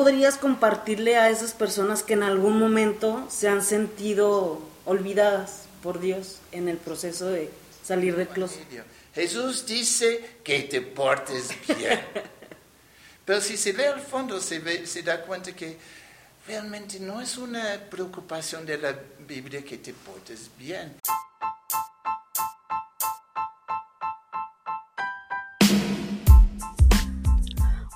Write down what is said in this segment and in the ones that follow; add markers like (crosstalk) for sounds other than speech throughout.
podrías compartirle a esas personas que en algún momento se han sentido olvidadas por Dios en el proceso de salir del closet? Jesús dice que te portes bien. (laughs) Pero si se lee al fondo, se, ve, se da cuenta que realmente no es una preocupación de la Biblia que te portes bien.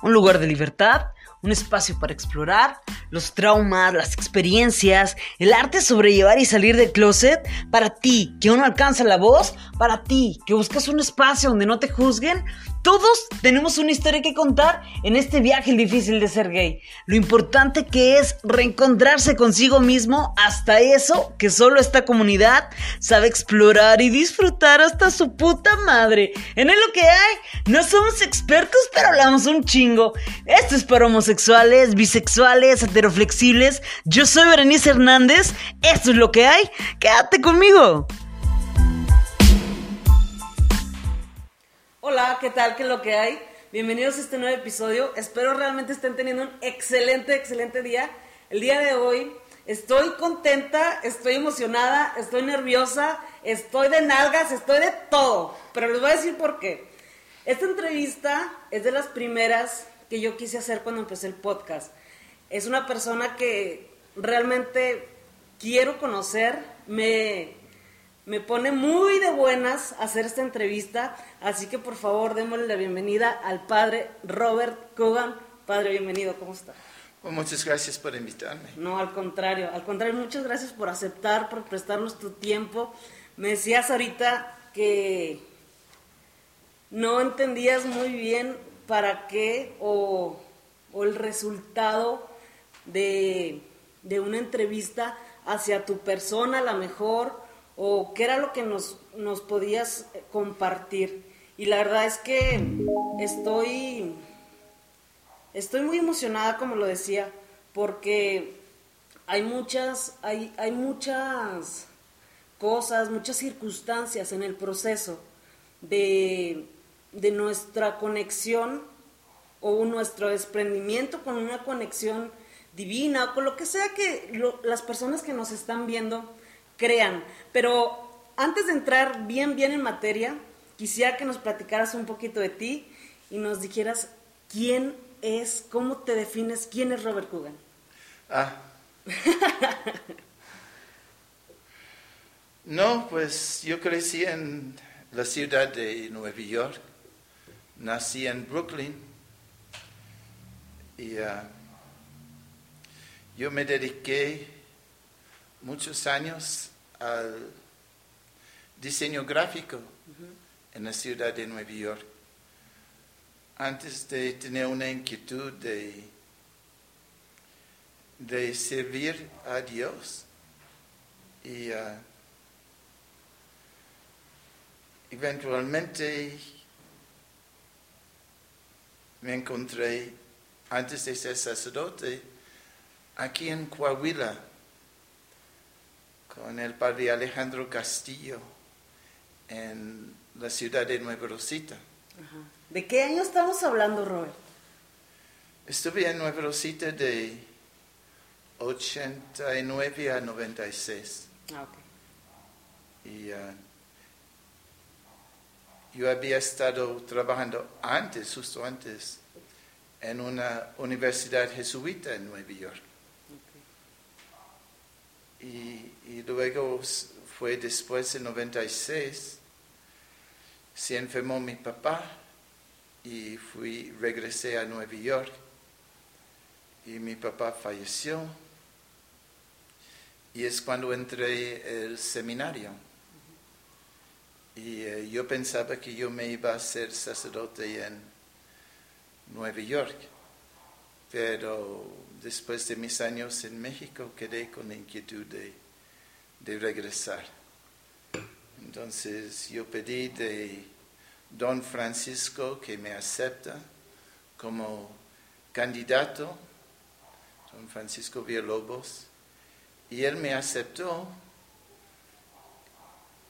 Un lugar de libertad, un espacio para explorar los traumas, las experiencias, el arte de sobrellevar y salir del closet, para ti que aún no alcanza la voz, para ti que buscas un espacio donde no te juzguen, todos tenemos una historia que contar en este viaje difícil de ser gay. Lo importante que es reencontrarse consigo mismo hasta eso que solo esta comunidad sabe explorar y disfrutar hasta su puta madre. En él lo que hay, no somos expertos, pero hablamos un chingo. Esto es para homosexuales, bisexuales, heteroflexibles. Yo soy Berenice Hernández. Esto es lo que hay. Quédate conmigo. Hola, ¿qué tal? ¿Qué es lo que hay? Bienvenidos a este nuevo episodio. Espero realmente estén teniendo un excelente, excelente día. El día de hoy estoy contenta, estoy emocionada, estoy nerviosa, estoy de nalgas, estoy de todo. Pero les voy a decir por qué. Esta entrevista es de las primeras que yo quise hacer cuando empecé el podcast. Es una persona que realmente quiero conocer, me me pone muy de buenas hacer esta entrevista, así que por favor démosle la bienvenida al padre Robert Cogan. Padre, bienvenido, ¿cómo está? Pues muchas gracias por invitarme. No, al contrario, al contrario, muchas gracias por aceptar, por prestarnos tu tiempo. Me decías ahorita que no entendías muy bien para qué o, el resultado de, de una entrevista hacia tu persona, a lo mejor, o qué era lo que nos, nos podías eh, compartir. Y la verdad es que estoy, estoy muy emocionada, como lo decía, porque hay muchas, hay, hay muchas cosas, muchas circunstancias en el proceso de, de nuestra conexión o nuestro desprendimiento con una conexión divina o con lo que sea que las personas que nos están viendo crean. Pero antes de entrar bien, bien en materia, quisiera que nos platicaras un poquito de ti y nos dijeras quién es, cómo te defines, quién es Robert Coogan. Ah. (laughs) no, pues yo crecí en la ciudad de Nueva York, nací en Brooklyn y ah, yo me dediqué muchos años al diseño gráfico en la ciudad de Nueva York. Antes de tener una inquietud de, de servir a Dios y uh, eventualmente me encontré antes de ser sacerdote aquí en Coahuila con el padre Alejandro Castillo en la ciudad de Nueva Rosita. ¿De qué año estamos hablando, Robert? Estuve en Nueva Rosita de 89 a 96. Ah, ok. Y uh, yo había estado trabajando antes, justo antes, en una universidad jesuita en Nueva York. Y, y luego fue después del 96, se enfermó mi papá y fui, regresé a Nueva York y mi papá falleció. Y es cuando entré al seminario. Y eh, yo pensaba que yo me iba a ser sacerdote en Nueva York. Pero después de mis años en México quedé con la inquietud de, de regresar. Entonces yo pedí de don Francisco que me acepta como candidato, don Francisco Villalobos, y él me aceptó,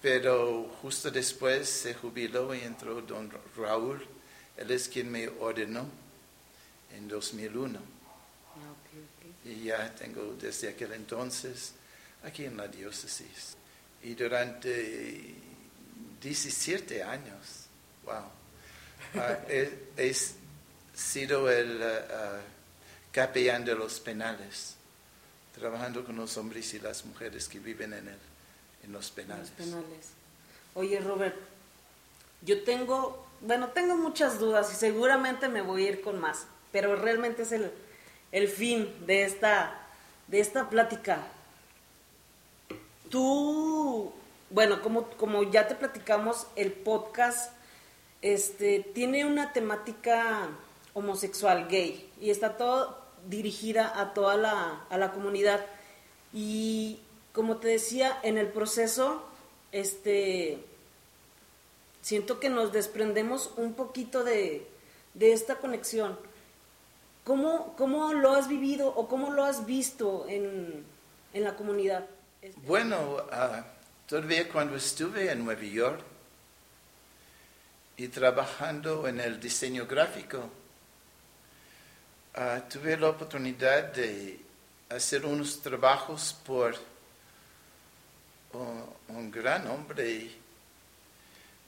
pero justo después se jubiló y entró don Raúl, él es quien me ordenó en 2001. Ah, ok, ok. y ya tengo desde aquel entonces aquí en la diócesis. Y durante 17 años, wow, ah, he, he sido el ah, ah, capellán de los penales, trabajando con los hombres y las mujeres que viven en, el, en los penales. Los penales. Oye, Robert, yo tengo, bueno, tengo muchas dudas y seguramente me voy a ir con más, pero realmente es el, el fin de esta, de esta plática. Tú, bueno, como, como ya te platicamos, el podcast este, tiene una temática homosexual, gay, y está todo dirigida a toda la, a la comunidad. Y como te decía, en el proceso, este, siento que nos desprendemos un poquito de, de esta conexión. ¿Cómo, ¿Cómo lo has vivido o cómo lo has visto en, en la comunidad? Bueno, ah, todavía cuando estuve en Nueva York y trabajando en el diseño gráfico, ah, tuve la oportunidad de hacer unos trabajos por un, gran hombre,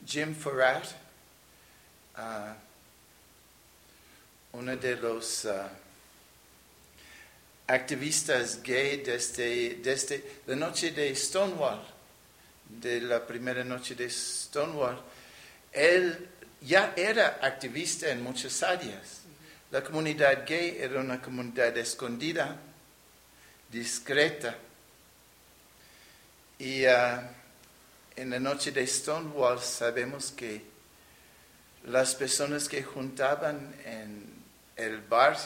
Jim Farrar, ah, uno de los ah, activistas gay desde, desde la noche de Stonewall, de la primera noche de Stonewall. Él ya era activista en muchas áreas. La comunidad gay era una comunidad escondida, discreta. Y ah, en la noche de Stonewall sabemos que las personas que juntaban en el bar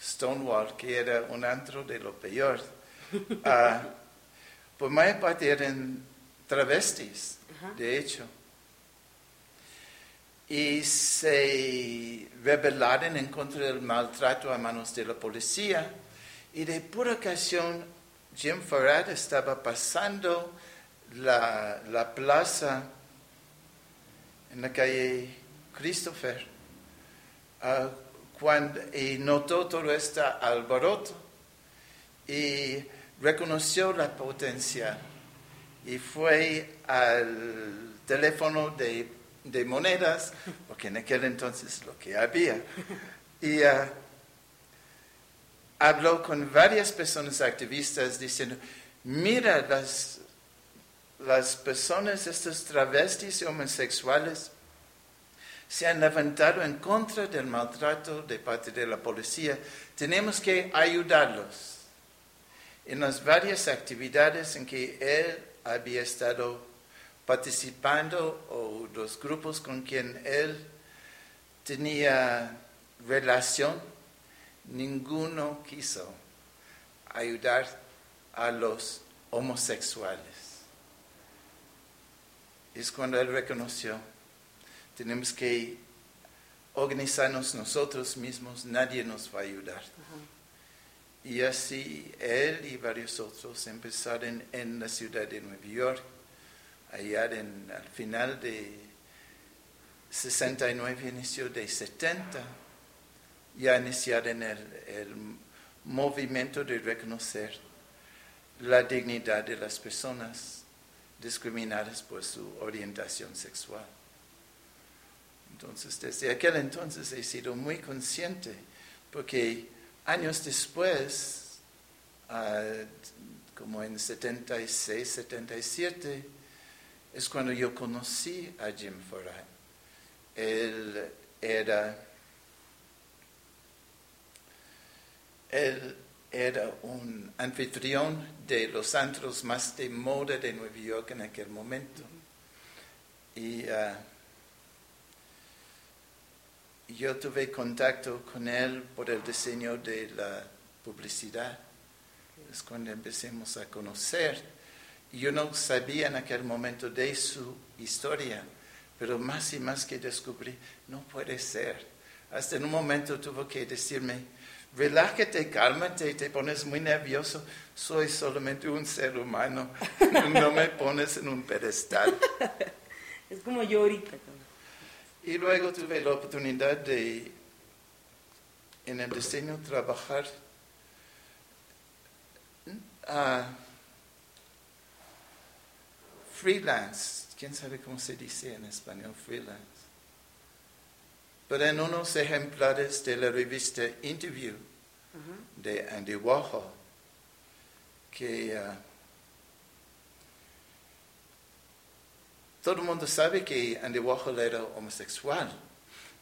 Stonewall, que era un antro de lo peor, (laughs) ah, por mayor parte eran travestis, de hecho. Y se rebelaron en contra del maltrato a manos de la policía. Y de pura ocasión, Jim Farad estaba pasando la, la plaza en la calle Christopher ah, cuando, y notó todo este alboroto y reconoció la potencia y fue al teléfono de, de monedas, porque en aquel entonces lo que había, y ah, habló con varias personas activistas diciendo, mira las, las personas, estos travestis y homosexuales, se han levantado en contra del maltrato de parte de la policía. Tenemos que ayudarlos en las varias actividades en que él había estado participando o los grupos con quien él tenía relación, ninguno quiso ayudar a los homosexuales. Es cuando él reconoció tenemos que organizarnos nosotros mismos, nadie nos va a ayudar. Y así él y varios otros empezaron en la ciudad de Nueva York, allá en, al final de 69, inicio de 70, ya iniciaron el, el movimiento de reconocer la dignidad de las personas discriminadas por su orientación sexual. Entonces, desde aquel entonces he sido muy consciente, porque años después, ah, como en 76, 77, es cuando yo conocí a Jim Foray. Él era, él era un anfitrión de los antros más de moda de Nueva York en aquel momento. Y ah, yo tuve contacto con él por el diseño de la publicidad. Es cuando empecemos a conocer. Yo no sabía en aquel momento de su historia, pero más y más que descubrí, no puede ser. Hasta en un momento tuvo que decirme, relájate, cálmate, te pones muy nervioso, soy solamente un ser humano, (laughs) no me pones en un pedestal. Es como yo ahorita. Y luego tuve la oportunidad de, en el diseño, trabajar ah, freelance. ¿Quién sabe cómo se dice en español freelance? Pero en unos ejemplares de la revista Interview de Andy Warhol, que ah, todo el mundo sabe que Andy Warhol era homosexual.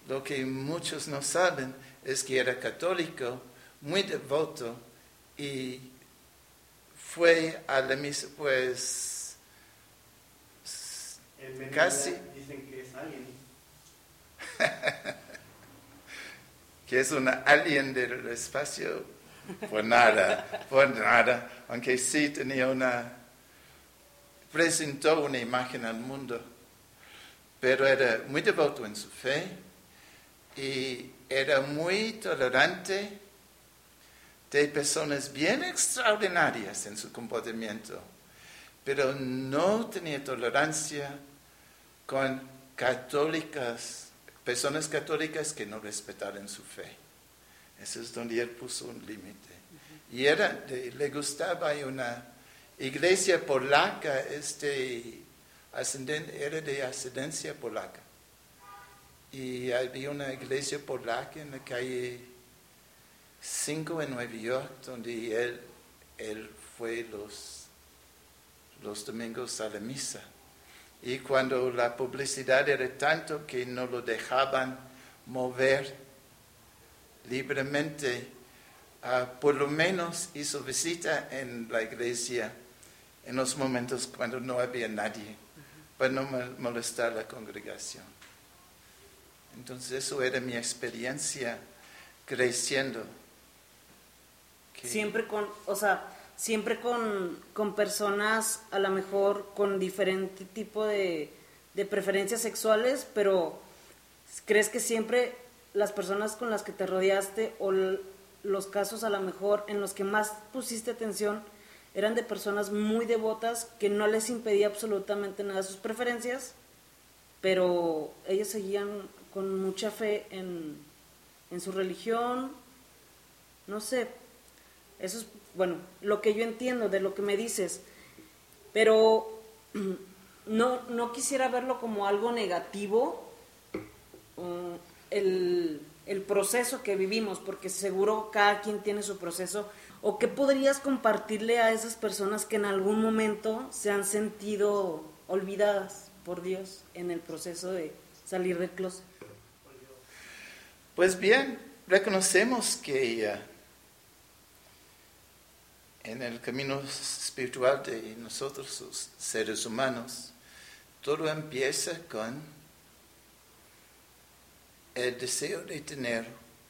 Lo que muchos no saben es que era católico, muy devoto y fue a la misa, pues casi dicen que es alien. (laughs) que es una alien del espacio, por nada, por nada, aunque sí tenía una, presentó una imagen al mundo, pero era muy devoto en su fe y era muy tolerante de personas bien extraordinarias en su comportamiento, pero no tenía tolerancia con católicas, personas católicas que no respetaran su fe. Eso es donde él puso un límite. Y era, le gustaba una iglesia polaca, este, era de ascendencia polaca. Y había una iglesia polaca en la calle 5 en Nueva York, donde él, él fue los, los domingos a la misa. Y cuando la publicidad era tanto que no lo dejaban mover libremente, ah, por lo menos hizo visita en la iglesia en los momentos cuando no había nadie, para no molestar a la congregación. Entonces eso era mi experiencia creciendo. Siempre con, o sea, siempre con, con, personas a lo mejor con diferente tipo de, de preferencias sexuales, pero ¿crees que siempre las personas con las que te rodeaste o los casos a lo mejor en los que más pusiste atención eran de personas muy devotas que no les impedía absolutamente nada sus preferencias, pero ellos seguían con mucha fe en, en su religión, no sé, eso es, bueno, lo que yo entiendo de lo que me dices, pero (clears throat) no, no quisiera verlo como algo negativo, uh, el, el proceso que vivimos, porque seguro cada quien tiene su proceso, o qué podrías compartirle a esas personas que en algún momento se han sentido olvidadas por Dios en el proceso de salir del closet. Pues bien, reconocemos que en el camino espiritual de nosotros, los seres humanos, todo empieza con el deseo de tener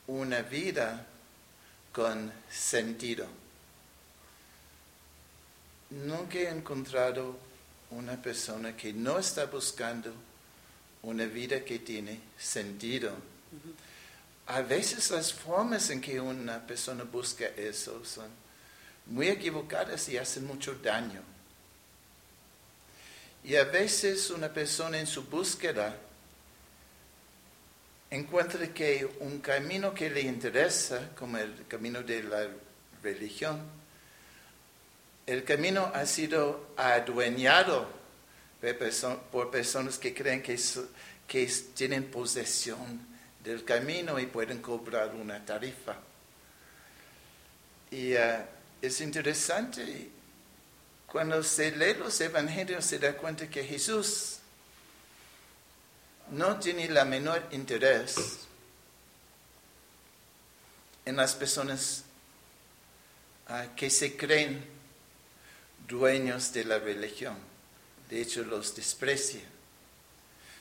una vida con sentido. Nunca he encontrado una persona que no está buscando una vida que tiene sentido. A veces las formas en que una persona busca eso son muy equivocadas y hacen mucho daño. Y a veces una persona en su búsqueda encuentra que un camino que le interesa, como el camino de la religión, el camino ha sido adueñado por personas que creen que, que tienen posesión del camino y pueden cobrar una tarifa. Y uh, es interesante, cuando se lee los evangelios se da cuenta que Jesús no tiene la menor interés en las personas uh, que se creen dueños de la religión. De hecho, los desprecia.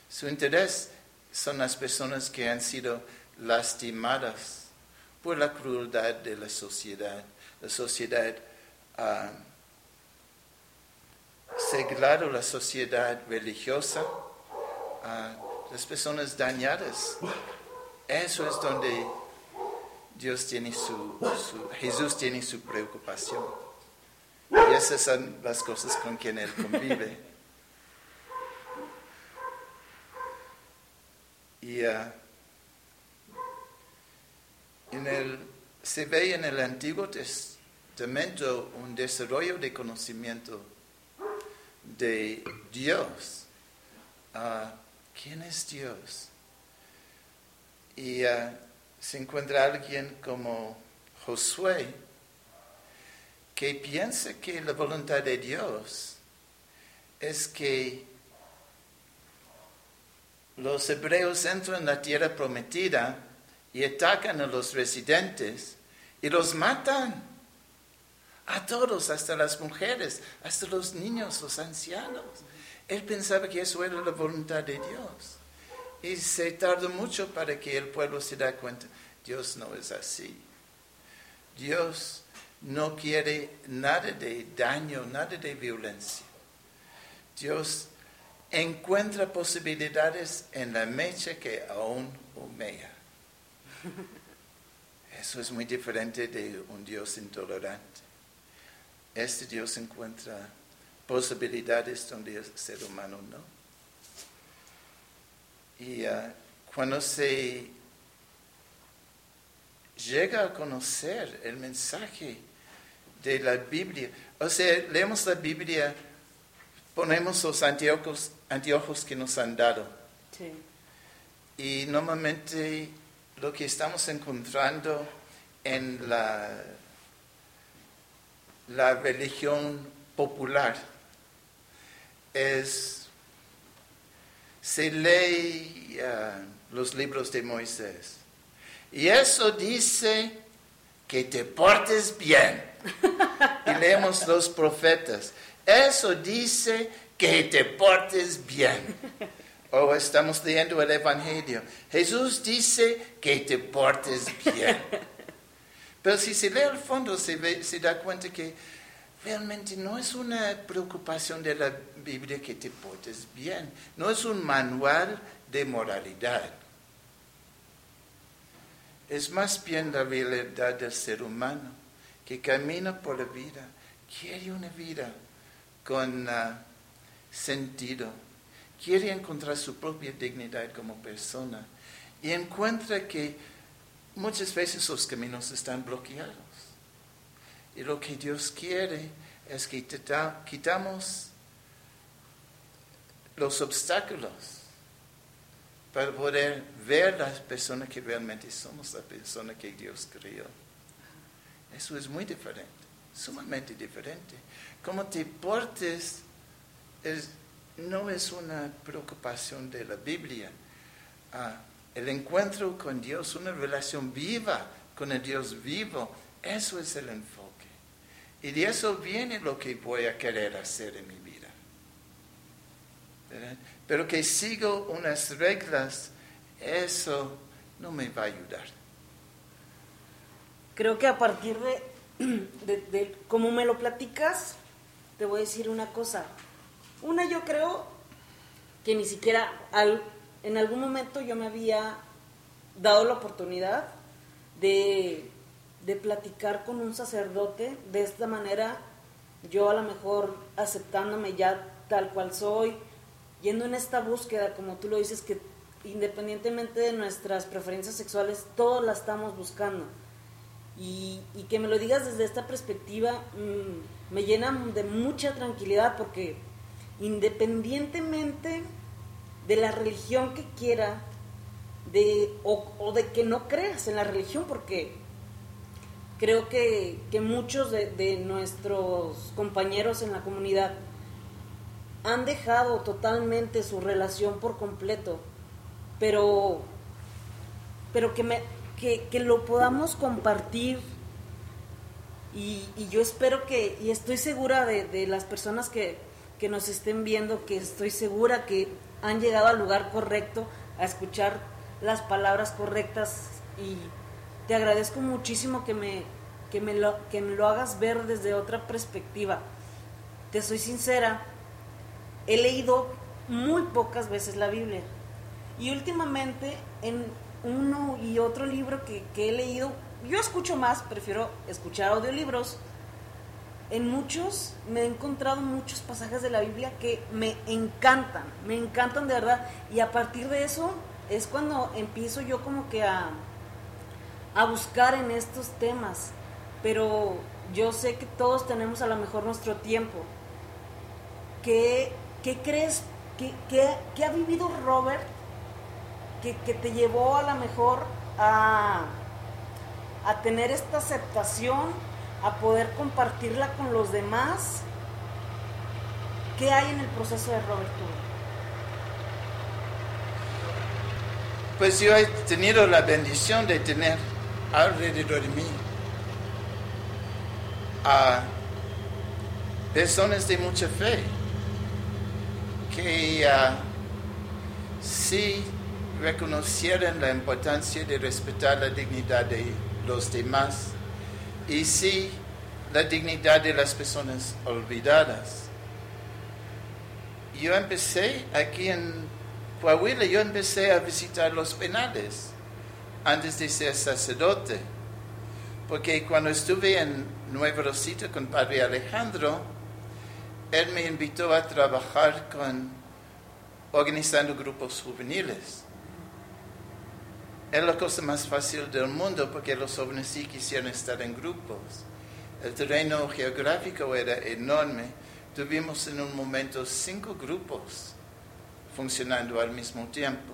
Su interés son las personas que han sido lastimadas por la crueldad de la sociedad. La sociedad ha seglado la sociedad religiosa, a las personas dañadas. Eso es donde Dios tiene su, Jesús tiene su preocupación. Y esas son las cosas con quien Él convive. Y uh, en el, se ve en el Antiguo Testamento un desarrollo de conocimiento de Dios. Ah, ¿Quién es Dios? Y ah, se encuentra alguien como Josué que piensa que la voluntad de Dios es que los hebreos entran en la tierra prometida y atacan a los residentes y los matan. A todos, hasta las mujeres, hasta los niños, los ancianos. Él pensaba que eso era la voluntad de Dios. Y se tardó mucho para que el pueblo se da cuenta, Dios no es así. Dios no quiere nada de daño, nada de violencia. Dios encuentra posibilidades en la mecha que aún humea. (laughs) Eso es muy diferente de un Dios intolerante. Este Dios encuentra posibilidades donde el ser humano no. Y ah, cuando se llega a conocer el mensaje de la Biblia, o sea, leemos la Biblia, ponemos los anteojos, anteojos que nos han dado. Y normalmente lo que estamos encontrando en la religión popular es, se lee uh, los libros de Moisés. Y eso dice que te portes bien. y leemos los profetas. Eso dice que te portes bien. O estamos leyendo el Evangelio. Jesús dice que te portes bien. (laughs) Pero si se lee al fondo, se, se da cuenta que realmente no es una preocupación de la Biblia que te portes bien, no es un manual de moralidad. Es más bien la realidad del ser humano que camina por la vida, quiere una vida con ah, sentido, quiere encontrar su propia dignidad como persona y encuentra que muchas veces los caminos están bloqueados. Y lo que Dios quiere es que quitamos los obstáculos para poder ver las personas que realmente somos, la persona que Dios creó. Eso es muy diferente, sumamente diferente. Cómo te portes no es una preocupación de la Biblia. Ah, el encuentro con Dios, una relación viva con el Dios vivo, eso es el enfoque. Y de eso viene lo que voy a querer hacer en mi vida. Pero que sigo unas reglas, eso no me va a ayudar. Creo que a partir de, (clears throat) de, como me lo platicas, te voy a decir una cosa. Una, yo creo que ni siquiera en algún momento yo me había dado la oportunidad de, platicar con un sacerdote de esta manera, yo a lo mejor aceptándome ya tal cual soy, yendo en esta búsqueda, como tú lo dices, que independientemente de nuestras preferencias sexuales, todos la estamos buscando. Y, que me lo digas desde esta perspectiva mm, me llena de mucha tranquilidad porque independientemente de la religión que quiera, de, o, de que no creas en la religión, porque creo que, muchos de, de, nuestros compañeros en la comunidad han dejado totalmente su relación por completo, pero, pero que, me, que, que lo podamos compartir y, y, yo espero que, y estoy segura de, de las personas que, que nos estén viendo, que estoy segura que han llegado al lugar correcto, a escuchar las palabras correctas y te agradezco muchísimo que me, que me, lo, que me lo hagas ver desde otra perspectiva. Te soy sincera, he leído muy pocas veces la Biblia y últimamente en uno y otro libro que, que he leído, yo escucho más, prefiero escuchar audiolibros en muchos, me he encontrado muchos pasajes de la Biblia que me encantan, me encantan de verdad. Y a partir de eso es cuando empiezo yo como que a, a buscar en estos temas. pero yo sé que todos tenemos a lo mejor nuestro tiempo. ¿Qué, qué crees? ¿Qué, qué, ha vivido Robert que, que, te llevó a lo mejor a, a tener esta aceptación, a poder compartirla con los demás? ¿Qué hay en el proceso de Robert? Pues yo he tenido la bendición de tener alrededor de mí a personas de mucha fe que uh, sí reconocieran la importancia de respetar la dignidad de los demás y sí la dignidad de las personas olvidadas. Yo empecé aquí en Coahuila, yo empecé a visitar los penales antes de ser sacerdote, porque cuando estuve en Nueva Rosita con Padre Alejandro, él me invitó a trabajar con organizando grupos juveniles. Es la cosa más fácil del mundo porque los jóvenes sí quisieron estar en grupos. El terreno geográfico era enorme. Tuvimos en un momento cinco grupos funcionando al mismo tiempo.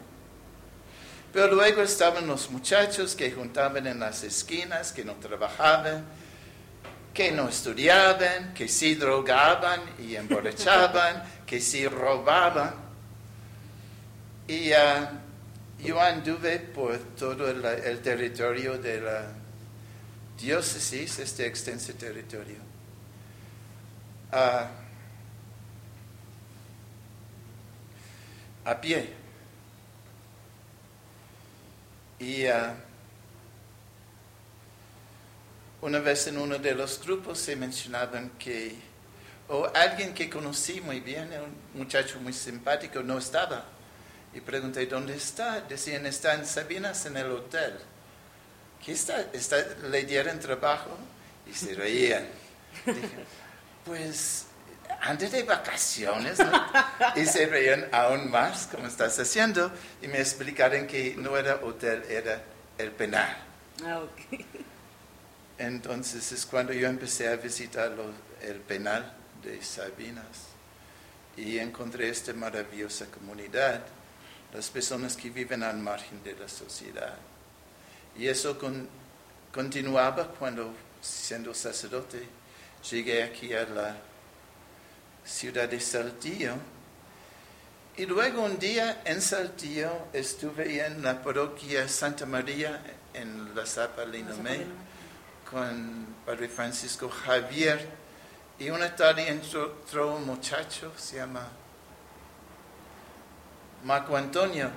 Pero luego estaban los muchachos que juntaban en las esquinas, que no trabajaban, que no estudiaban, que sí drogaban y (laughs) emborrachaban, que sí robaban. Y uh, yo anduve por todo el, territorio de la diócesis, este extenso territorio. Uh, a pie. Y uh, una vez en uno de los grupos se mencionaban que, o alguien que conocí muy bien, un muchacho muy simpático, no estaba. Y pregunté, ¿dónde está? Decían, está en Sabinas, en el hotel. ¿Qué está? está ¿Le dieron trabajo? Y se reían. Dije, pues, antes de vacaciones, ¿no? Y se reían aún más, como estás haciendo, y me explicaron que no era hotel, era el penal. Ah, ok. Entonces es cuando yo empecé a visitar el penal de Sabinas y encontré esta maravillosa comunidad, las personas que viven al margen de la sociedad. Y eso continuaba cuando, siendo sacerdote, llegué aquí a la ciudad de Saltillo. Y luego un día en Saltillo estuve en la parroquia Santa María en la Zapa Linomé con Padre Francisco Javier y una tarde entró, un muchacho, se llama Marco Antonio,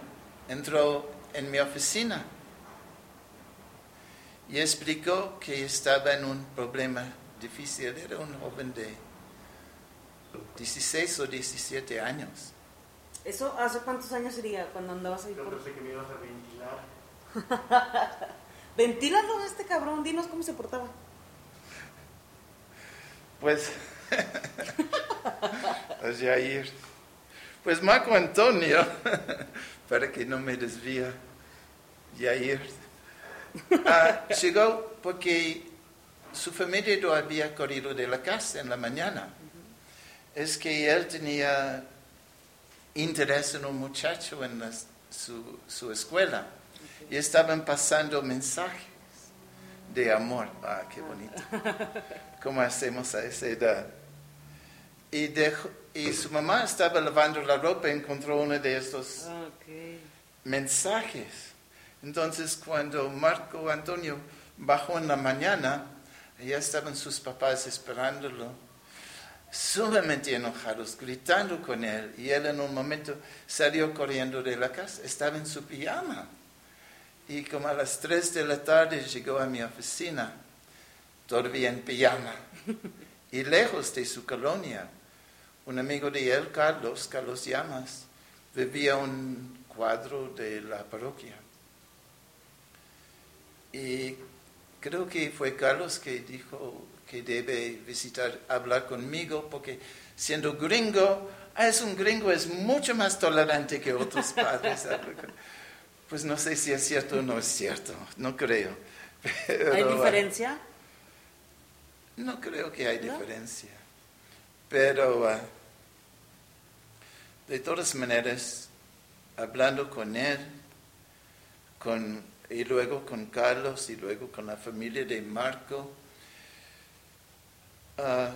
entró en mi oficina y explicó que estaba en un problema difícil. Era un joven de 16 o 17 años. ¿Eso hace cuántos años sería cuando andabas ahí? Yo pensé que me ibas a ventilar. (laughs) Ventílalo a este cabrón, dinos cómo se portaba. Pues, (laughs) pues ir. Pues Marco Antonio, (laughs) para que no me desvía, Yair, ah, llegó porque su familia no había corrido de la casa en la mañana. Es que él tenía interés en un muchacho en su, su escuela y estaban pasando mensajes de amor. Ah, qué bonito. ¿Cómo hacemos a esa edad? Y, y su mamá estaba lavando la ropa y encontró uno de estos mensajes. Entonces, cuando Marco Antonio bajó en la mañana, ya estaban sus papás esperándolo, sumamente enojados, gritando con él. Y él en un momento salió corriendo de la casa, estaba en su pijama. Y como a las 3 de la tarde llegó a mi oficina, todavía en pijama, (laughs) y lejos de su colonia. Un amigo de él, Carlos, Carlos Llamas, vivía un cuadro de la parroquia. Y creo que fue Carlos que dijo que debe visitar, hablar conmigo, porque siendo gringo, ah, es un gringo, es mucho más tolerante que otros padres. (laughs) Pues no sé si es cierto o no es cierto, no creo. (laughs) ¿Hay diferencia? No creo que hay ¿No? diferencia. Pero ah, de todas maneras, hablando con él, con, y luego con Carlos y luego con la familia de Marco, ah,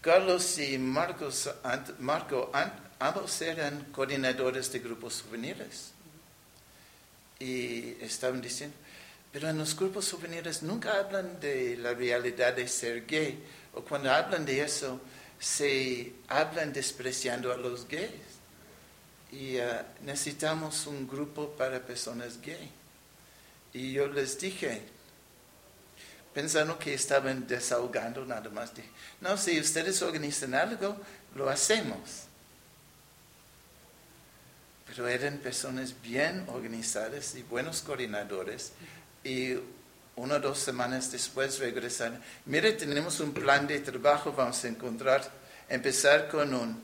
Carlos y Marcos, Marco ambos eran coordinadores de grupos juveniles. Y estaban diciendo, pero en los grupos juveniles nunca hablan de la realidad de ser gay, o cuando hablan de eso, se hablan despreciando a los gays. Y ah, necesitamos un grupo para personas gay. Y yo les dije, pensando que estaban desahogando nada más, dije, no, si ustedes organizan algo, lo hacemos. Pero eran personas bien organizadas y buenos coordinadores. Y una o dos semanas después regresaron. Mire, tenemos un plan de trabajo, vamos a encontrar, empezar con un,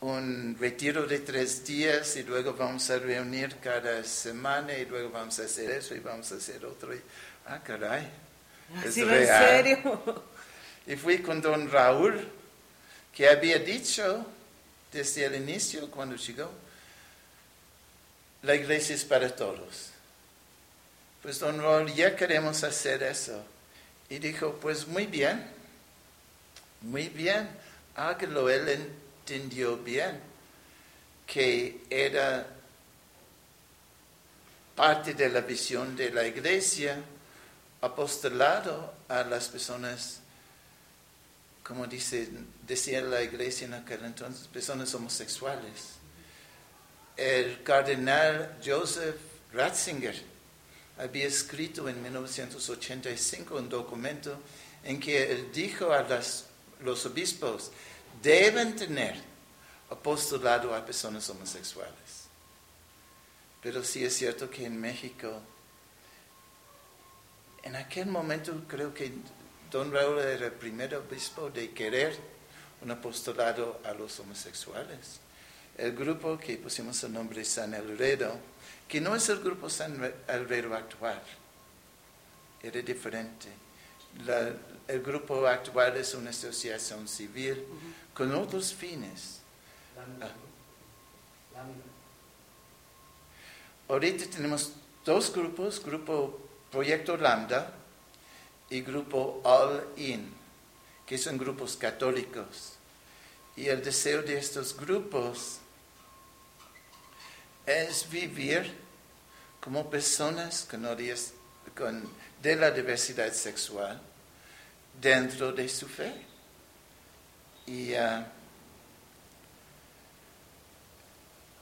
un retiro de tres días y luego vamos a reunir cada semana y luego vamos a hacer eso y vamos a hacer otro. Y, ah, caray. Es Así, en real. serio. Y fui con don Raúl, que había dicho desde el inicio, cuando llegó, la iglesia es para todos. Pues don Raúl, ya queremos hacer eso. Y dijo, pues muy bien, muy bien, hágalo. Él entendió bien que era parte de la visión de la iglesia, apostolado a las personas como dice, decía la iglesia en aquel entonces, personas homosexuales. El cardenal Joseph Ratzinger había escrito en 1985 un documento en que él dijo a los obispos, deben tener apostolado a personas homosexuales. Pero sí es cierto que en México, en aquel momento creo que Don Raúl era el primer obispo de querer un apostolado a los homosexuales. El grupo que pusimos el nombre San Alredo, que no es el grupo San Alredo actual, era diferente. La- el grupo actual es una asociación civil con otros fines. Lámina. Ah. Lámina. Ahorita tenemos dos grupos, grupo Proyecto Lambda y grupo All In, que son grupos católicos. Y el deseo de estos grupos es vivir como personas con con- de la diversidad sexual dentro de su fe. Y ah,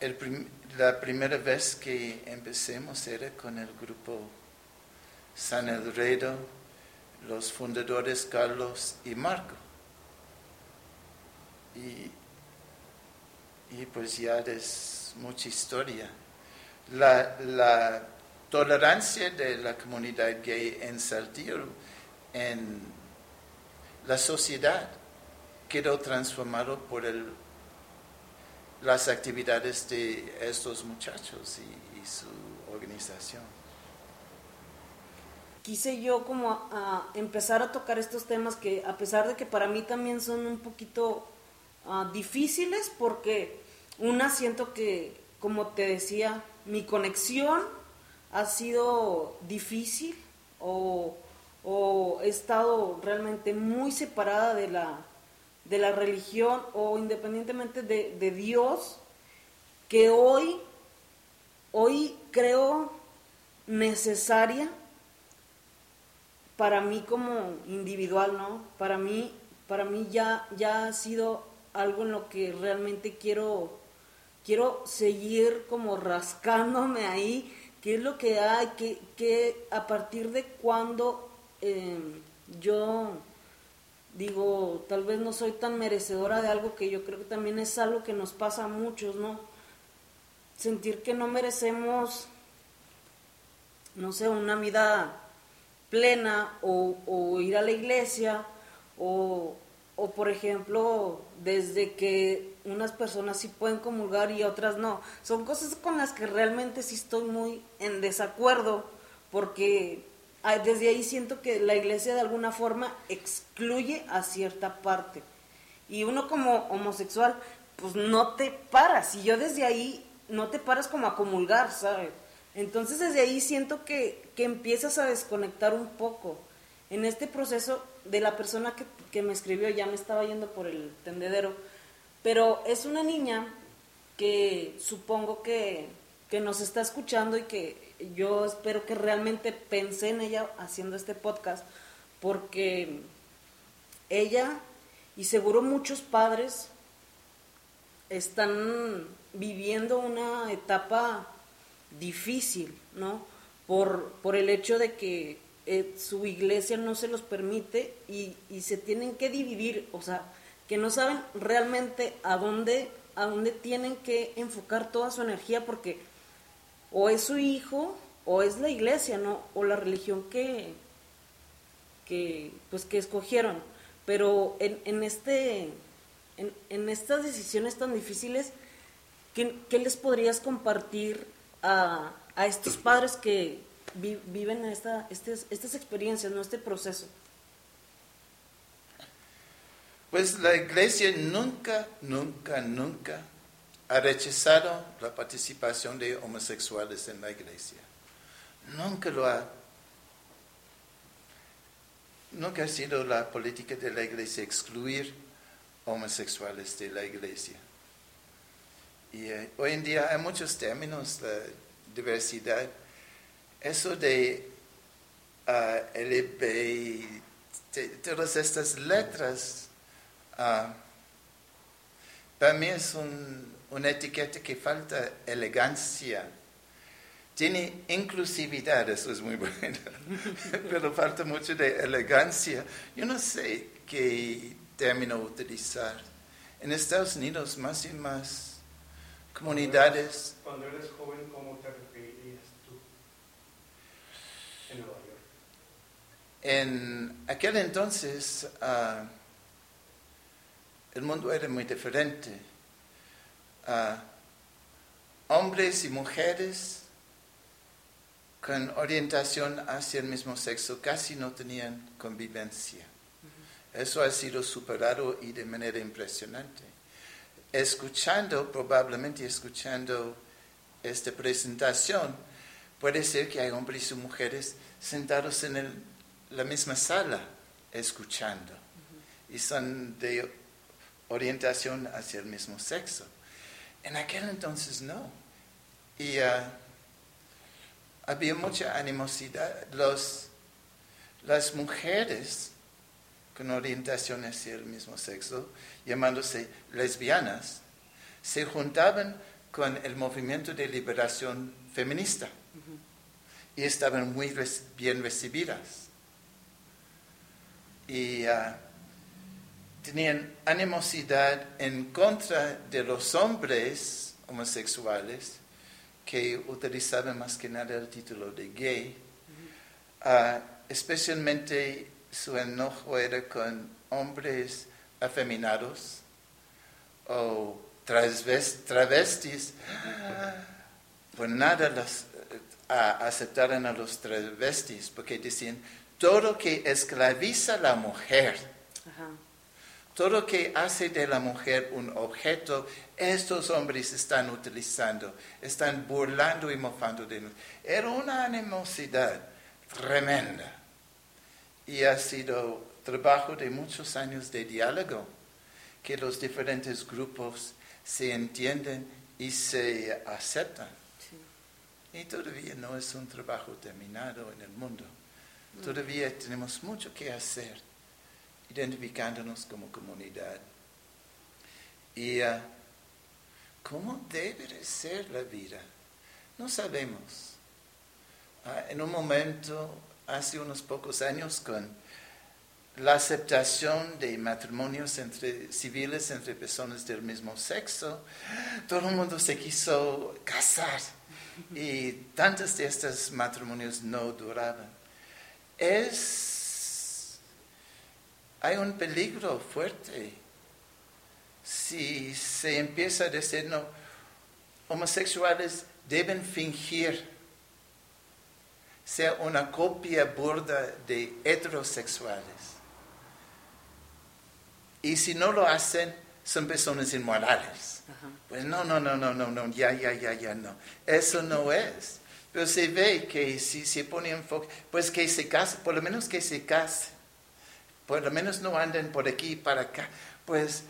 el la primera vez que empecemos era con el grupo San Elredo, los fundadores Carlos y Marco. Y, y pues ya es mucha historia. La, la tolerancia de la comunidad gay en Saltillo, en la sociedad, quedó transformado por el las actividades de estos muchachos y, su organización. Quise yo como a, a empezar a tocar estos temas que a pesar de que para mí también son un poquito ah, difíciles porque una siento que, como te decía, mi conexión ha sido difícil o, o he estado realmente muy separada de la, de la religión o independientemente de, de Dios, que hoy, hoy creo necesaria para mí como individual, ¿no? Para mí, para mí ya, ya ha sido algo en lo que realmente quiero, quiero seguir como rascándome ahí, qué es lo que hay, que, que a partir de cuando eh, yo digo, tal vez no soy tan merecedora de algo que yo creo que también es algo que nos pasa a muchos, ¿no? Sentir que no merecemos, no sé, una vida plena o ir a la iglesia o, o, por ejemplo, desde que unas personas sí pueden comulgar y otras no. Son cosas con las que realmente sí estoy muy en desacuerdo porque desde ahí siento que la iglesia de alguna forma excluye a cierta parte. Y uno como homosexual, pues no te paras. Y yo desde ahí no te paras como a comulgar, ¿sabes? Entonces desde ahí siento que, que empiezas a desconectar un poco. En este proceso de la persona que, que me escribió, ya me estaba yendo por el tendedero, pero es una niña que supongo que, que nos está escuchando y que yo espero que realmente pensé en ella haciendo este podcast, porque ella y seguro muchos padres están viviendo una etapa difícil, ¿no? Por, por el hecho de que eh, su iglesia no se los permite y, y, se tienen que dividir, o sea, que no saben realmente a dónde, a dónde tienen que enfocar toda su energía porque o es su hijo o es la iglesia, ¿no? O la religión que, que pues que escogieron. Pero en, en este, en, en, estas decisiones tan difíciles, ¿qué, qué les podrías compartir a, a, estos padres que vi, viven esta, estas, estas experiencias, ¿no? este proceso? Pues la iglesia nunca, nunca, nunca ha rechazado la participación de homosexuales en la iglesia. Nunca lo ha. Nunca ha sido la política de la iglesia excluir homosexuales de la iglesia. Y eh, hoy en día hay muchos términos, la diversidad. Eso de uh, LB, todas estas letras Uh, para mí es un, una etiqueta que falta elegancia. Tiene inclusividad, eso es muy (laughs) bueno, pero falta mucho de elegancia. Yo no sé qué término utilizar. En Estados Unidos, más y más comunidades. Cuando eres joven, ¿cómo te referirías tú en Nueva York? En aquel entonces, uh, el mundo era muy diferente. Uh, hombres y mujeres con orientación hacia el mismo sexo casi no tenían convivencia. Eso ha sido superado y de manera impresionante. Escuchando, probablemente escuchando esta presentación, puede ser que hay hombres y mujeres sentados en el, la misma sala escuchando. Y son de orientación hacia el mismo sexo. En aquel entonces no. Y uh, había mucha animosidad. Los, las mujeres con orientación hacia el mismo sexo, llamándose lesbianas, se juntaban con el movimiento de liberación feminista uh -huh. y estaban muy bien recibidas. Y uh, tenían animosidad en contra de los hombres homosexuales que utilizaban más que nada el título de gay, uh, especialmente su enojo era con hombres afeminados o travestis, pues (gasps) nada las, uh, aceptaron a los travestis porque decían, todo que esclaviza a la mujer, Ajá todo que hace de la mujer un objeto, estos hombres están utilizando, están burlando y mofando de nosotros. Era una animosidad tremenda. Y ha sido trabajo de muchos años de diálogo, que los diferentes grupos se entienden y se aceptan. Sí. Y todavía no es un trabajo terminado en el mundo. Todavía tenemos mucho que hacer identificándonos como comunidad. ¿Y uh, cómo debe de ser la vida? No sabemos. Uh, en un momento, hace unos pocos años, con la aceptación de matrimonios civiles entre personas del mismo sexo, todo el mundo se quiso casar y tantos de estos matrimonios no duraban. Es hay un peligro fuerte si se empieza a decir, no, homosexuales deben fingir sea una copia burda de heterosexuales. Y si no lo hacen, son personas inmorales. Pues no, no, no, no, no, no, ya, ya, ya, ya, no. Eso no es. Pero se ve que si se pone enfoque, pues que se case, por lo menos que se case. Por lo menos no anden por aquí para acá. Pues,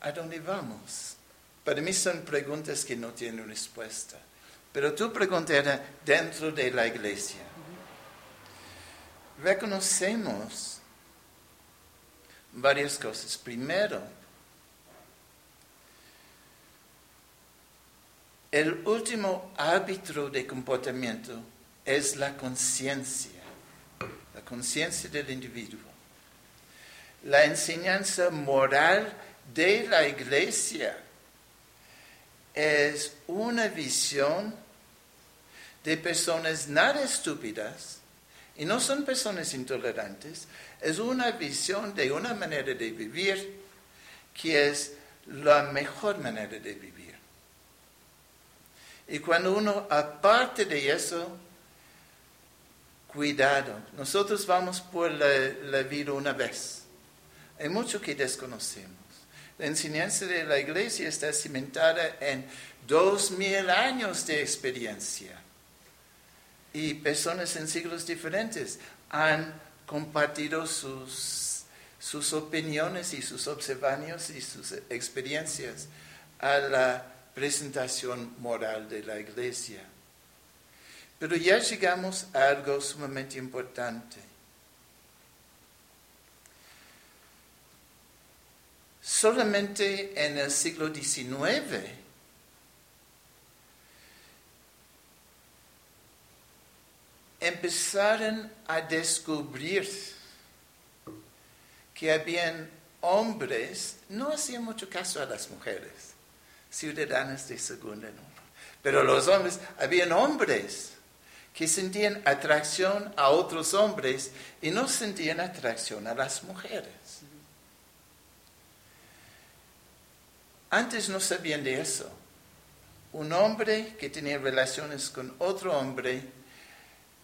¿a dónde vamos? Para mí son preguntas que no tienen respuesta. Pero tu pregunta era dentro de la iglesia. Reconocemos varias cosas. Primero, el último árbitro de comportamiento es la conciencia, la conciencia del individuo. La enseñanza moral de la iglesia es una visión de personas nada estúpidas y no son personas intolerantes, es una visión de una manera de vivir que es la mejor manera de vivir. Y cuando uno, aparte de eso, cuidado, nosotros vamos por la, la vida una vez. Hay mucho que desconocemos. La enseñanza de la iglesia está cimentada en dos mil años de experiencia. Y personas en siglos diferentes han compartido sus, sus opiniones y sus observaciones y sus experiencias a la presentación moral de la iglesia. Pero ya llegamos a algo sumamente importante. Solamente en el siglo XIX empezaron a descubrir que habían hombres, no hacían mucho caso a las mujeres, ciudadanas de segunda, no. pero los hombres, habían hombres que sentían atracción a otros hombres y no sentían atracción a las mujeres. Antes no sabían de eso. Un hombre que tenía relaciones con otro hombre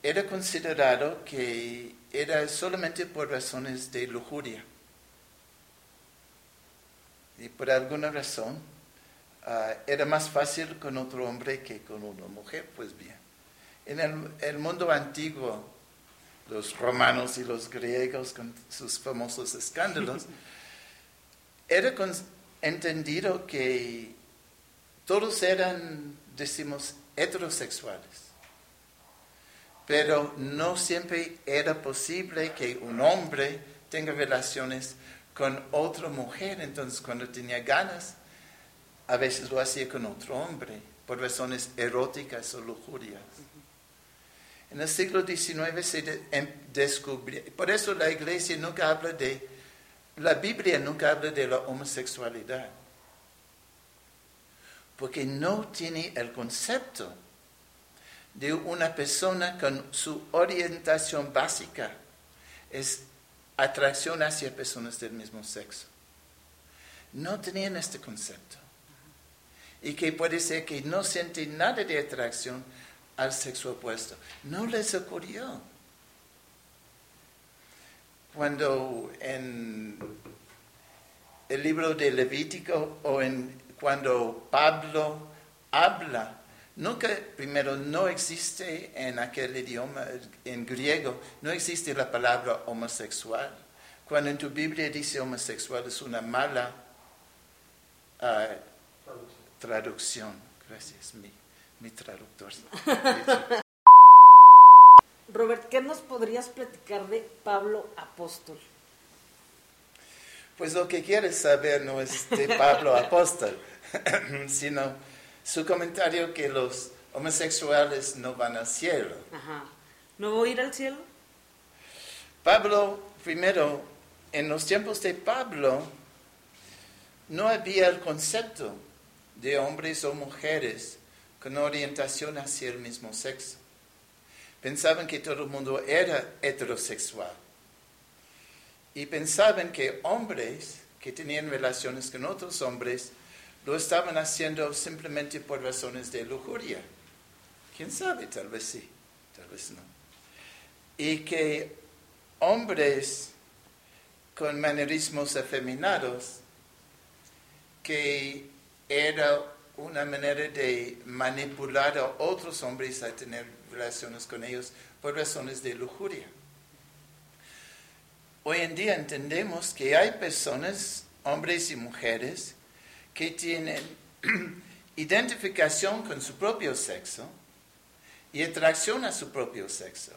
era considerado que era solamente por razones de lujuria. Y por alguna razón uh, era más fácil con otro hombre que con una mujer, pues bien. En el, el mundo antiguo, los romanos y los griegos con sus famosos escándalos, (laughs) era con, entendido que todos eran, decimos, heterosexuales. Pero no siempre era posible que un hombre tenga relaciones con otra mujer. Entonces, cuando tenía ganas, a veces lo hacía con otro hombre, por razones eróticas o lujurias. En el siglo XIX se em, descubrió, por eso la iglesia nunca habla de la Biblia nunca habla de la homosexualidad, porque no tiene el concepto de una persona con su orientación básica, es atracción hacia personas del mismo sexo. No tenían este concepto. Y que puede ser que no sienten nada de atracción al sexo opuesto. No les ocurrió cuando en el libro de Levítico o en cuando Pablo habla, nunca, primero, no existe en aquel idioma, en griego, no existe la palabra homosexual. Cuando en tu Biblia dice homosexual es una mala uh, traducción. Gracias, mi, mi traductor. (laughs) Robert, ¿qué nos podrías platicar de Pablo Apóstol? Pues lo que quieres saber no es de Pablo (laughs) Apóstol, (clears throat) sino su comentario que los homosexuales no van al cielo. Ajá. ¿No voy a ir al cielo? Pablo, primero, en los tiempos de Pablo, no había el concepto de hombres o mujeres con orientación hacia el mismo sexo. Pensaban que todo el mundo era heterosexual. Y pensaban que hombres que tenían relaciones con otros hombres lo estaban haciendo simplemente por razones de lujuria. ¿Quién sabe? Tal vez sí, tal vez no. Y que hombres con manerismos afeminados, que era una manera de manipular a otros hombres a tener relaciones con ellos por razones de lujuria. Hoy en día entendemos que hay personas, hombres y mujeres, que tienen (clears throat) identificación con su propio sexo y atracción a su propio sexo.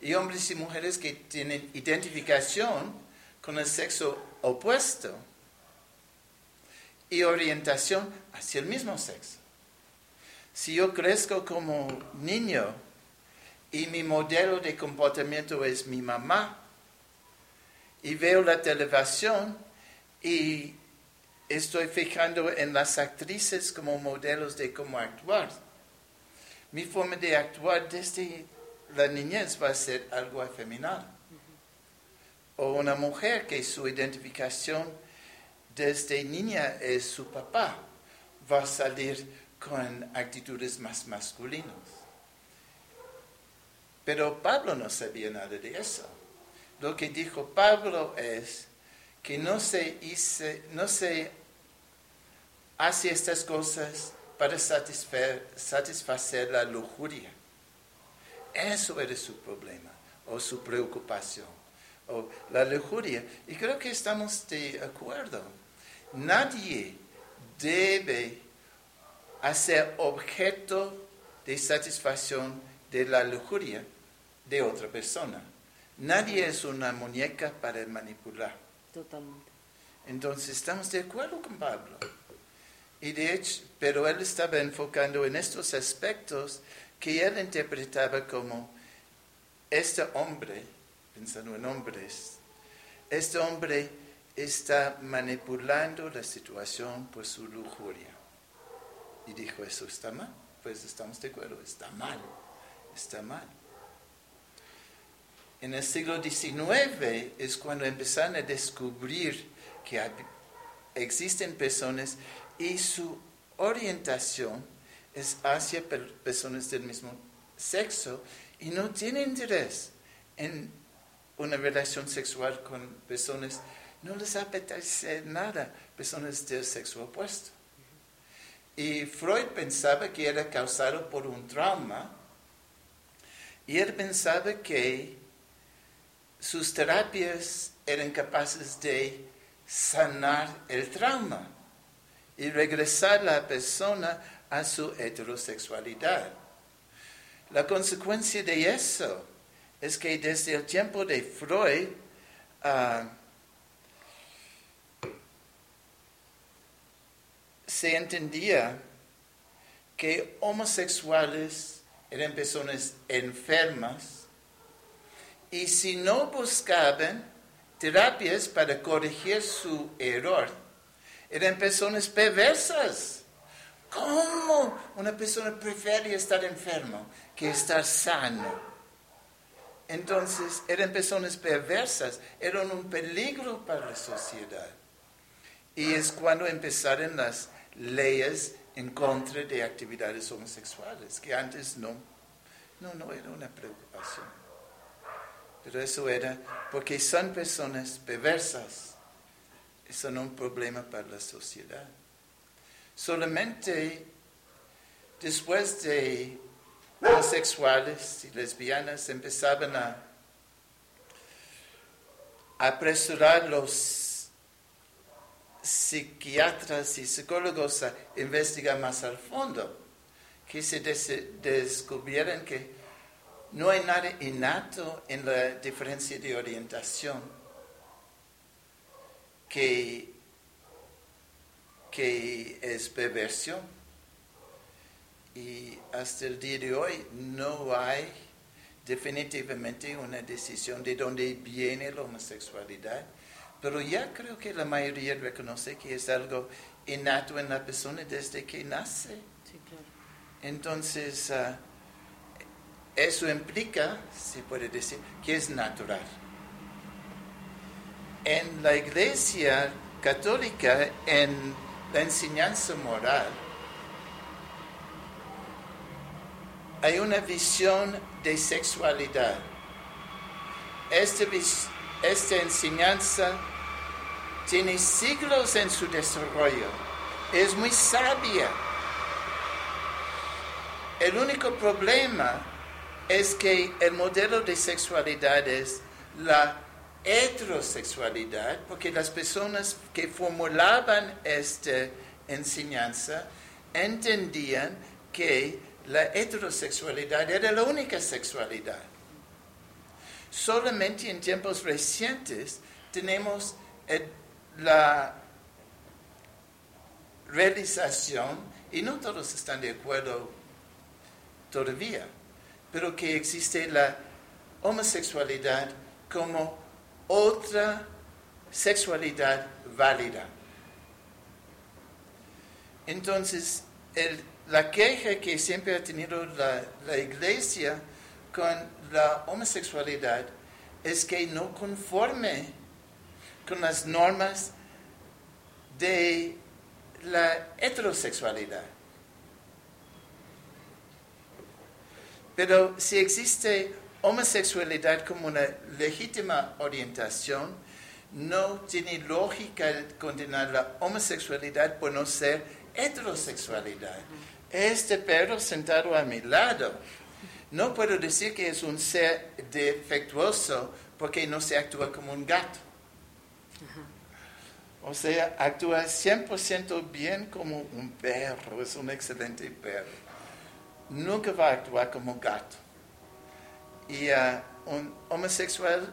Y hombres y mujeres que tienen identificación con el sexo opuesto y orientación hacia el mismo sexo. Si yo crezco como niño y mi modelo de comportamiento es mi mamá, y veo la televisión y estoy fijando en las actrices como modelos de cómo actuar. Mi forma de actuar desde la niñez va a ser algo afeminado. O una mujer que su identificación desde niña es su papá, va a salir con actitudes más masculinas. Pero Pablo no sabía nada de eso. Lo que dijo Pablo es que no se, no se hace estas cosas para satisfacer, satisfacer la lujuria. Eso era su problema o su preocupación o la lujuria. Y creo que estamos de acuerdo. Nadie debe hacer objeto de satisfacción de la lujuria de otra persona. Nadie es una muñeca para manipular. Totalmente. Entonces estamos de acuerdo con Pablo. Y de hecho, pero él estaba enfocando en estos aspectos que él interpretaba como este hombre, pensando en hombres, este hombre está manipulando la situación por su lujuria. Y dijo, eso está mal. Pues estamos de acuerdo, está mal, está mal. En el siglo XIX es cuando empezaron a descubrir que existen personas y su orientación es hacia personas del mismo sexo y no tiene interés en una relación sexual con personas, no les apetece nada, personas del sexo opuesto. Y Freud pensaba que era causado por un trauma y él pensaba que sus terapias eran capaces de sanar el trauma y regresar la persona a su heterosexualidad. La consecuencia de eso es que desde el tiempo de Freud, ah, se entendía que homosexuales eran personas enfermas y si no buscaban terapias para corregir su error, eran personas perversas. ¿Cómo una persona prefiere estar enfermo que estar sano? Entonces, eran personas perversas, eran un peligro para la sociedad. Y es cuando empezaron las leyes en contra de actividades homosexuales, que antes no, no, no era una preocupación. Pero eso era porque son personas perversas son un problema para la sociedad. Solamente después de homosexuales y lesbianas empezaban a apresurar los psiquiatras y psicólogos a investigar más al fondo, que se descubrieron que no hay nada innato en la diferencia de orientación que, que es perversión. Y hasta el día de hoy no hay definitivamente una decisión de dónde viene la homosexualidad, pero ya creo que la mayoría reconoce que es algo innato en la persona desde que nace. Entonces, ah, eso implica, se puede decir, que es natural en la iglesia católica, en la enseñanza moral, hay una visión de sexualidad. Esta, vis- esta enseñanza tiene siglos en su desarrollo. Es muy sabia. El único problema es que el modelo de sexualidad es la heterosexualidad, porque las personas que formulaban esta enseñanza entendían que la heterosexualidad era la única sexualidad. Solamente en tiempos recientes tenemos el- la realización, y no todos están de acuerdo todavía, pero que existe la homosexualidad como otra sexualidad válida. Entonces, el- la queja que siempre ha tenido la, la iglesia con la homosexualidad es que no conforme con las normas de la heterosexualidad. Pero si existe homosexualidad como una legítima orientación, no tiene lógica condenar la homosexualidad por no ser heterosexualidad. Este perro sentado a mi lado, no puedo decir que es un ser defectuoso porque no se actúa como un gato. O sea, actúa 100% bien como un perro, es un excelente perro. Nunca va a actuar como gato. Y ah, un homosexual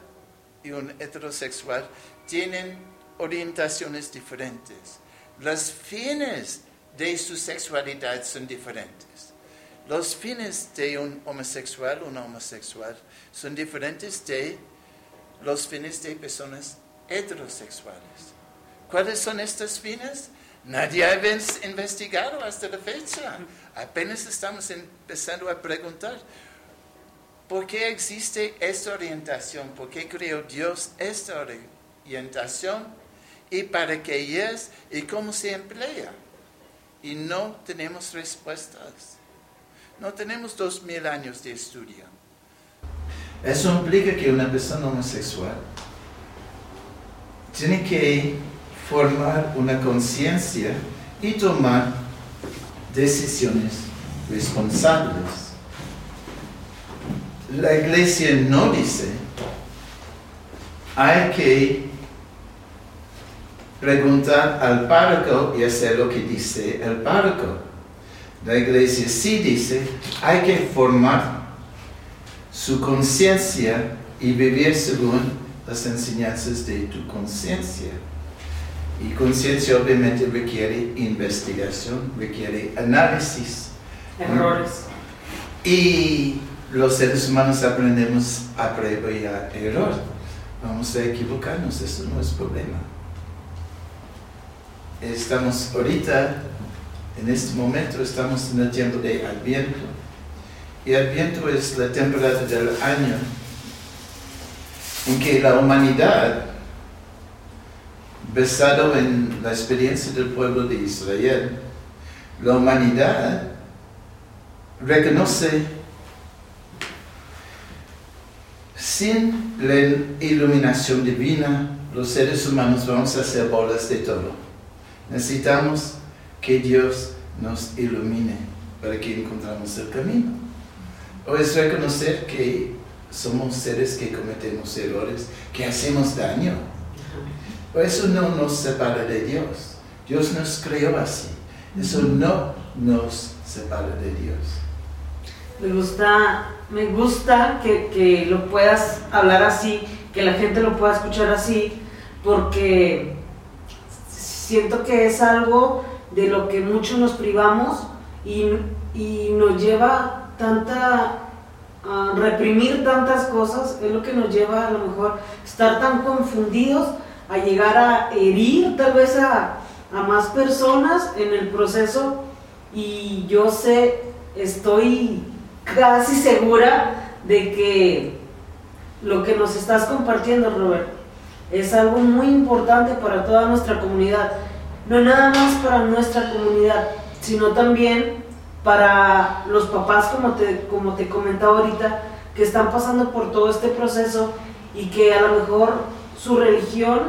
y un heterosexual tienen orientaciones diferentes. Los fines de su sexualidad son diferentes. Los fines de un homosexual, una homosexual, son diferentes de los fines de personas heterosexuales. ¿Cuáles son estos fines? Nadie ha ves- investigado hasta la fecha. Apenas estamos empezando a preguntar. ¿Por qué existe esta orientación? ¿Por qué creó Dios esta orientación? ¿Y para qué es? ¿Y cómo se emplea? Y no tenemos respuestas. No tenemos dos mil años de estudio. Eso implica que una persona homosexual tiene que formar una conciencia y tomar decisiones responsables. La iglesia no dice, hay que preguntar al párroco y hacer lo que dice el párroco. La iglesia sí dice, hay que formar su conciencia y vivir según las enseñanzas de tu conciencia. Y conciencia obviamente requiere investigación, requiere análisis. Errores. Y los seres humanos aprendemos a a error. Vamos a equivocarnos, eso no es problema. Estamos ahorita, en este momento, estamos en el tiempo de Adviento. Y Adviento es la temporada del año en que la humanidad, basado en la experiencia del pueblo de Israel, la humanidad reconoce sin la iluminación divina, los seres humanos vamos a hacer bolas de todo. Necesitamos que Dios nos ilumine para que encontramos el camino. O es reconocer que somos seres que cometemos errores, que hacemos daño. Eso no nos separa de Dios. Dios nos creó así. Eso no nos separa de Dios. Me gusta, me gusta que, que lo puedas hablar así, que la gente lo pueda escuchar así, porque siento que es algo de lo que muchos nos privamos y, y nos lleva tanta a reprimir tantas cosas, es lo que nos lleva a lo mejor estar tan confundidos, a llegar a herir tal vez a, a más personas en el proceso y yo sé, estoy casi segura de que lo que nos estás compartiendo, Robert, es algo muy importante para toda nuestra comunidad. No nada más para nuestra comunidad, sino también para los papás, como te, como te comentaba ahorita, que están pasando por todo este proceso y que a lo mejor su religión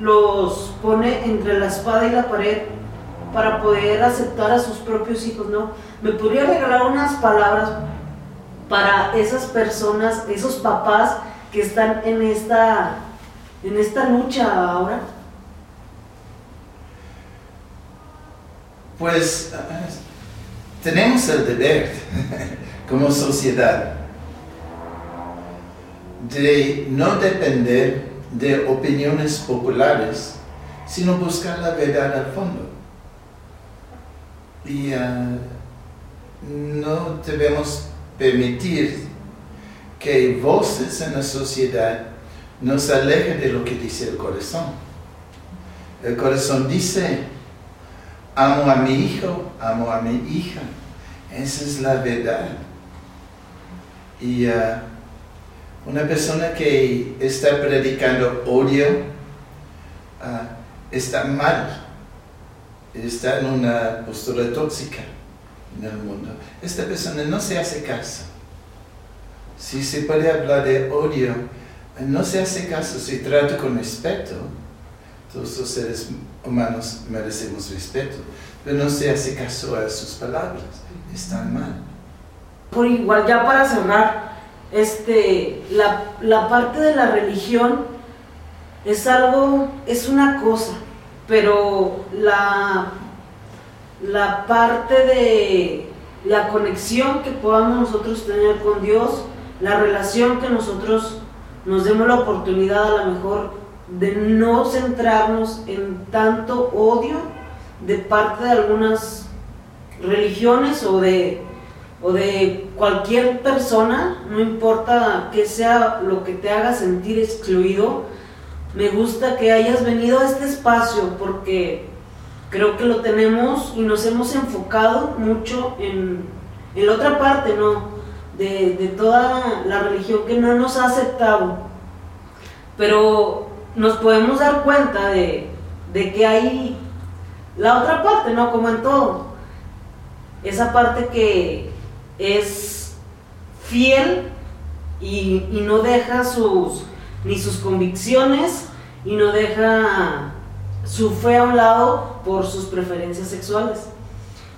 los pone entre la espada y la pared para poder aceptar a sus propios hijos, ¿no? ¿Me podría regalar unas palabras para esas personas, esos papás que están en esta, en esta lucha ahora? Pues tenemos el deber (laughs) como sociedad de no depender de opiniones populares, sino buscar la verdad al fondo. Y ah, no debemos permitir que voces en la sociedad nos alejen de lo que dice el corazón. El corazón dice, amo a mi hijo, amo a mi hija. Esa es la verdad. Y ah, una persona que está predicando odio ah, está mal, está en una postura tóxica en el mundo. Esta persona no se hace caso. Si se puede hablar de odio, no se hace caso, se trata con respeto. Todos los seres humanos merecemos respeto, pero no se hace caso a sus palabras, están mal. Por igual, ya para cerrar, este, la, la parte de la religión es algo, es una cosa, pero la, la parte de la conexión que podamos nosotros tener con Dios, la relación que nosotros nos demos la oportunidad a lo mejor de no centrarnos en tanto odio de parte de algunas religiones o de, o de cualquier persona, no importa que sea lo que te haga sentir excluido, me gusta que hayas venido a este espacio porque creo que lo tenemos y nos hemos enfocado mucho en, en la otra parte, ¿no? De, de toda la religión que no nos ha aceptado. Pero nos podemos dar cuenta de, de que hay la otra parte, ¿no? Como en todo. Esa parte que es fiel y, y no deja sus, ni sus convicciones y no deja su fe a un lado por sus preferencias sexuales.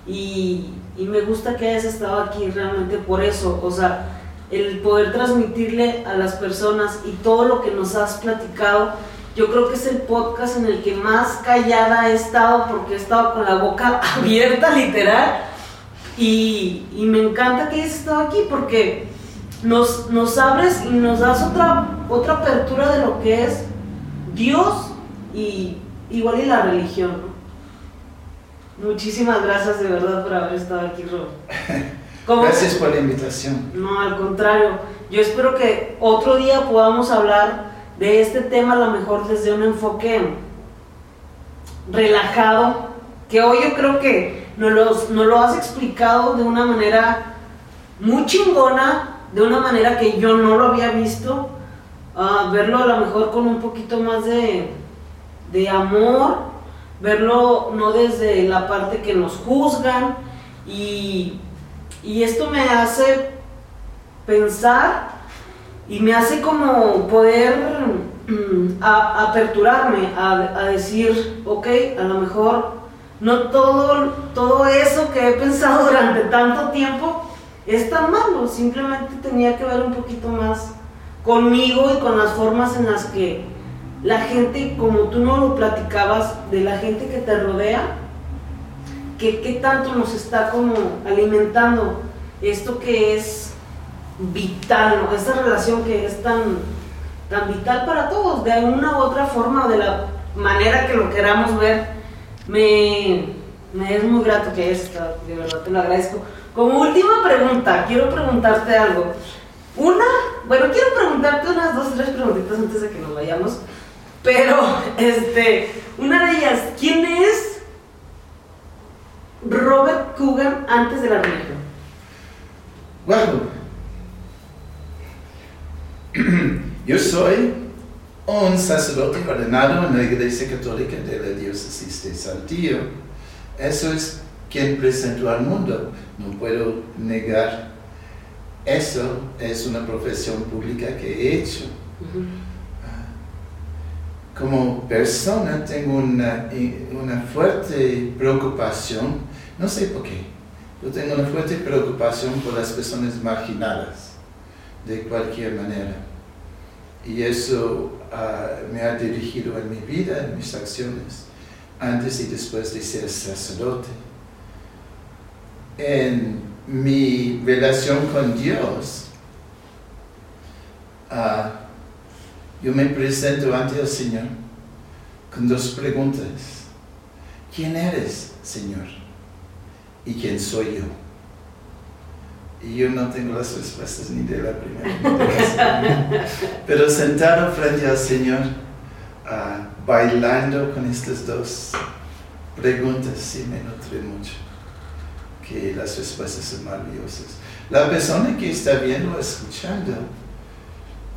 Y, y me gusta que hayas estado aquí realmente por eso, o sea, el poder transmitirle a las personas y todo lo que nos has platicado. Yo creo que es el podcast en el que más callada he estado porque he estado con la boca (laughs) abierta literal y, y me encanta que hayas estado aquí porque nos, nos abres y nos das otra, otra apertura de lo que es Dios y igual y la religión. ¿no? Muchísimas gracias de verdad por haber estado aquí, Rob. (laughs) ¿Cómo? Gracias por la invitación. No, al contrario. Yo espero que otro día podamos hablar de este tema, a lo mejor desde un enfoque relajado, que hoy yo creo que nos, los- nos lo has explicado de una manera muy chingona, de una manera que yo no lo había visto. Ah, verlo a lo mejor con un poquito más de, de amor, verlo no desde la parte que nos juzgan y, y esto me hace pensar y me hace como poder mm, aperturarme a, a decir, ok, a lo mejor no todo, todo eso que he pensado (laughs) durante tanto tiempo es tan malo, simplemente tenía que ver un poquito más conmigo y con las formas en las que la gente, como tú no lo platicabas, de la gente que te rodea, que qué tanto nos está como alimentando esto que es vital, ¿no? Esta relación que es tan, tan vital para todos, de una u otra forma de la manera que lo queramos ver, me, me es muy grato que estado, de verdad te lo agradezco. Como última pregunta, quiero preguntarte algo. Una, bueno, quiero preguntarte unas dos, tres preguntitas antes de que nos vayamos, pero, este, una de ellas, ¿quién es Robert Coogan antes de la religión? (clears throat) Wow. Yo soy un sacerdote ordenado en la Iglesia Católica de la Diócesis de Saltillo. Eso es quien presento al mundo. No puedo negar eso, es una profesión pública que he hecho. Ah, como persona tengo una, una fuerte preocupación, no sé por qué, yo tengo una fuerte preocupación por las personas marginadas, de cualquier manera. Y eso ah, me ha dirigido en mi vida, en mis acciones, antes y después de ser sacerdote. En mi relación con Dios, ah, yo me presento ante el Señor con dos preguntas. ¿Quién eres, Señor? ¿Y quién soy yo? Y yo no tengo las respuestas ni de la primera. Pero sentado frente al Señor, uh, bailando con estas dos preguntas, sí me nutre mucho. Que las respuestas son maravillosas. La persona que está viendo, escuchando,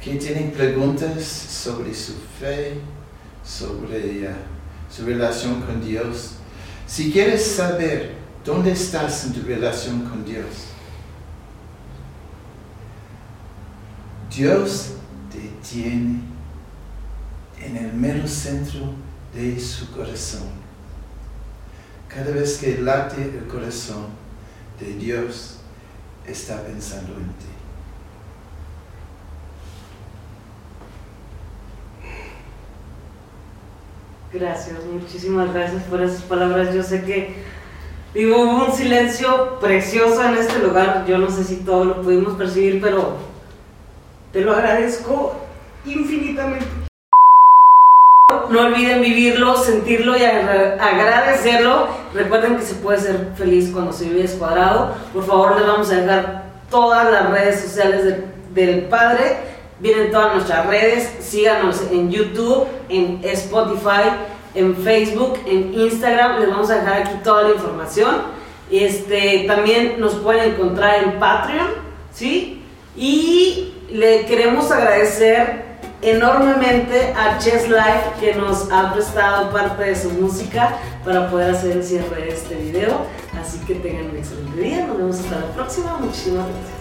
que tiene preguntas sobre su fe, sobre uh, su relación con Dios, si quieres saber dónde estás en tu relación con Dios, Dios te tiene en el mero centro de su corazón. Cada vez que late el corazón de Dios, está pensando en ti. Gracias, muchísimas gracias por esas palabras. Yo sé que digo, hubo un silencio precioso en este lugar. Yo no sé si todo lo pudimos percibir, pero te lo agradezco infinitamente. No olviden vivirlo, sentirlo y agradecerlo. Recuerden que se puede ser feliz cuando se vive descuadrado. Por favor, les vamos a dejar todas las redes sociales del Padre. Vienen todas nuestras redes. Síganos en YouTube, en Spotify, en Facebook, en Instagram. Les vamos a dejar aquí toda la información. Este, también nos pueden encontrar en Patreon, ¿sí? Y le queremos agradecer enormemente a Chess Life que nos ha prestado parte de su música para poder hacer el cierre de este video. Así que tengan un excelente día. Nos vemos hasta la próxima. Muchísimas gracias.